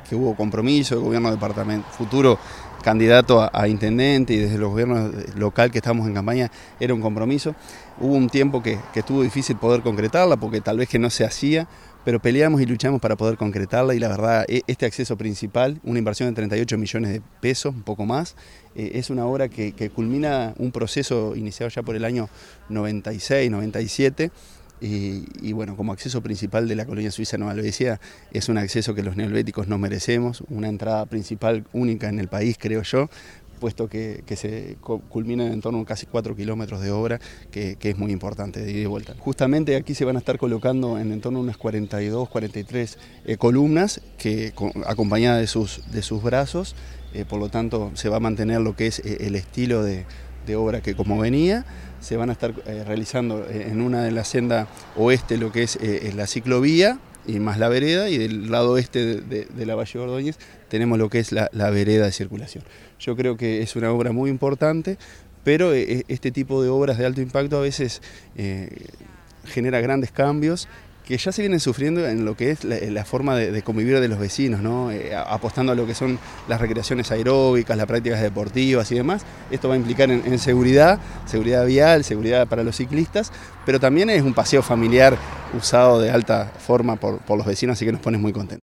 que hubo compromiso del gobierno departamento futuro candidato a, intendente y desde los gobiernos local que estamos en campaña era un compromiso. Hubo un tiempo que, que estuvo difícil poder concretarla porque tal vez que no se hacía, pero peleamos y luchamos para poder concretarla y la verdad e, este acceso principal, una inversión de 38 millones de pesos, un poco más, eh, es una obra que, culmina un proceso iniciado ya por el año 96, 97 y, bueno, como acceso principal de la colonia suiza Nueva Albesia, es un acceso que los neolíticos no merecemos, una entrada principal única en el país, creo yo, puesto que, se culmina en torno a casi 4 kilómetros de obra, que, es muy importante de ida y vuelta. Justamente aquí se van a estar colocando en, torno a unas 42, 43 eh, columnas que, acompañadas de sus, de sus brazos, eh, por lo tanto se va a mantener lo que es eh, el estilo de, obra que como venía, se van a estar realizando en una de la senda oeste lo que es la ciclovía, y más la vereda, y del lado este de, la Valle Ordóñez tenemos lo que es la, vereda de circulación. Yo creo que es una obra muy importante, pero eh, eh, este tipo de obras de alto impacto a veces eh, genera grandes cambios que ya se vienen sufriendo en lo que es la, forma de, convivir de los vecinos, ¿no? Eh, apostando a lo que son las recreaciones aeróbicas, las prácticas deportivas y demás. Esto va a implicar en, seguridad, seguridad vial, seguridad para los ciclistas, pero también es un paseo familiar usado de alta forma por, por los vecinos, así que nos pone muy contentos.